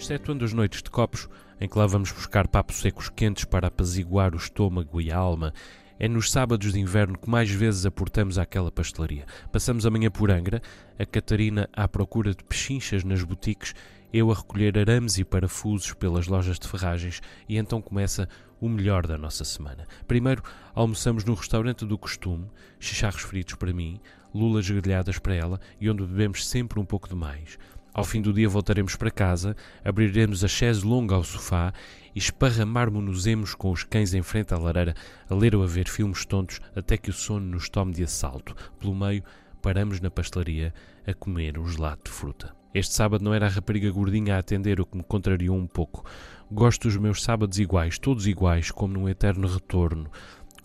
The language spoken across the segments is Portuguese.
excetuando as noites de copos, em que lá vamos buscar papos secos quentes para apaziguar o estômago e a alma, é nos sábados de inverno que mais vezes aportamos àquela pastelaria. Passamos a manhã por Angra, a Catarina à procura de pechinchas nas boutiques, eu a recolher arames e parafusos pelas lojas de ferragens, e então começa o melhor da nossa semana. Primeiro, almoçamos no restaurante do costume, chicharros fritos para mim, lulas grelhadas para ela e onde bebemos sempre um pouco de mais. Ao fim do dia voltaremos para casa, abriremos a chaise longa ao sofá e esparramarmo-nos-emos com os cães em frente à lareira a ler ou a ver filmes tontos até que o sono nos tome de assalto. Pelo meio, paramos na pastelaria a comer um gelado de fruta. Este sábado não era a rapariga gordinha a atender, o que me contrariou um pouco. Gosto dos meus sábados iguais, todos iguais, como num eterno retorno.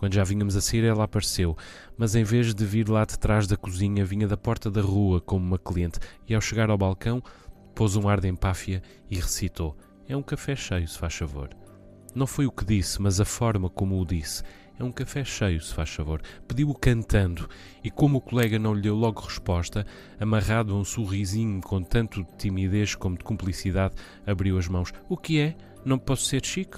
Quando já vínhamos a sair, ela apareceu, mas em vez de vir lá de trás da cozinha, vinha da porta da rua como uma cliente e, ao chegar ao balcão, pôs um ar de empáfia e recitou: É um café cheio, se faz favor. Não foi o que disse, mas a forma como o disse. É um café cheio, se faz favor. Pediu-o cantando, e como o colega não lhe deu logo resposta, amarrado a um sorrisinho com tanto de timidez como de cumplicidade, abriu as mãos. O que é? Não posso ser chique?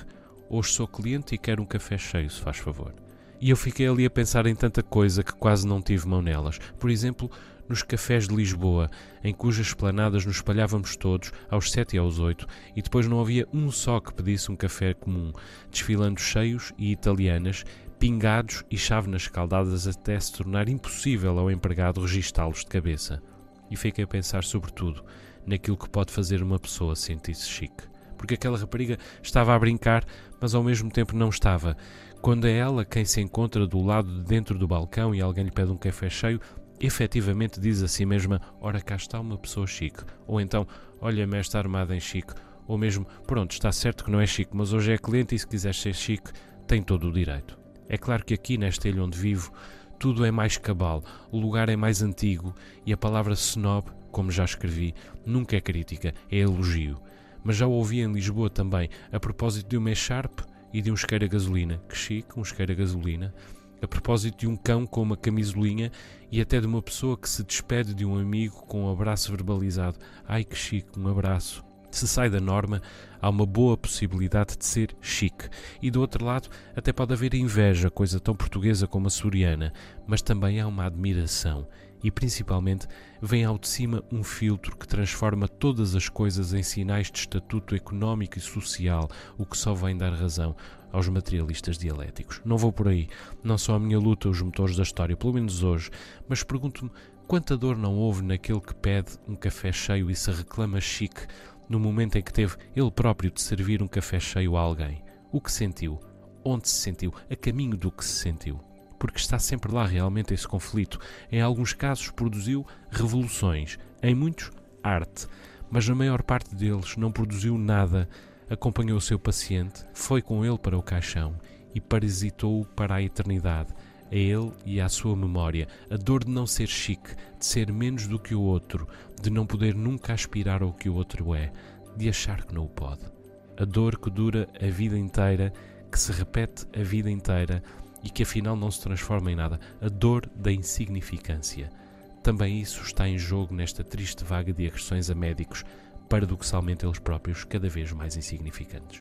Hoje sou cliente e quero um café cheio, se faz favor. E eu fiquei ali a pensar em tanta coisa que quase não tive mão nelas. Por exemplo, nos cafés de Lisboa, em cujas esplanadas nos espalhávamos todos, aos sete e aos oito, e depois não havia um só que pedisse um café comum, desfilando cheios e italianas, pingados e chávenas escaldadas até se tornar impossível ao empregado registá-los de cabeça. E fiquei a pensar, sobretudo, naquilo que pode fazer uma pessoa sentir-se chique. Porque aquela rapariga estava a brincar, mas ao mesmo tempo não estava. Quando é ela quem se encontra do lado de dentro do balcão e alguém lhe pede um café cheio, efetivamente diz a si mesma: Ora, cá está uma pessoa chique. Ou então, olha-me esta armada em chique. Ou mesmo, pronto, está certo que não é chique, mas hoje é cliente e se quiser ser chique, tem todo o direito. É claro que aqui, nesta ilha onde vivo, tudo é mais cabal, o lugar é mais antigo e a palavra snob, como já escrevi, nunca é crítica, é elogio. Mas já o ouvi em Lisboa também, a propósito de uma echarpe e de um isqueiro a gasolina. Que chique, um isqueiro a gasolina. A propósito de um cão com uma camisolinha e até de uma pessoa que se despede de um amigo com um abraço verbalizado. Ai que chique, um abraço. Se sai da norma, há uma boa possibilidade de ser chique. E do outro lado, até pode haver inveja, coisa tão portuguesa como a soriana, mas também há uma admiração. E principalmente vem ao de cima um filtro que transforma todas as coisas em sinais de estatuto económico e social, o que só vem dar razão aos materialistas dialéticos. Não vou por aí, não são a minha luta os motores da história, pelo menos hoje, mas pergunto-me quanta dor não houve naquele que pede um café cheio e se reclama chique no momento em que teve ele próprio de servir um café cheio a alguém. O que sentiu? Onde se sentiu? A caminho do que se sentiu? Porque está sempre lá realmente esse conflito. Em alguns casos produziu revoluções, em muitos, arte, mas na maior parte deles não produziu nada. Acompanhou o seu paciente, foi com ele para o caixão e parasitou-o para a eternidade a ele e à sua memória, a dor de não ser chique, de ser menos do que o outro, de não poder nunca aspirar ao que o outro é, de achar que não o pode. A dor que dura a vida inteira, que se repete a vida inteira e que afinal não se transforma em nada, a dor da insignificância. Também isso está em jogo nesta triste vaga de agressões a médicos, paradoxalmente eles próprios cada vez mais insignificantes.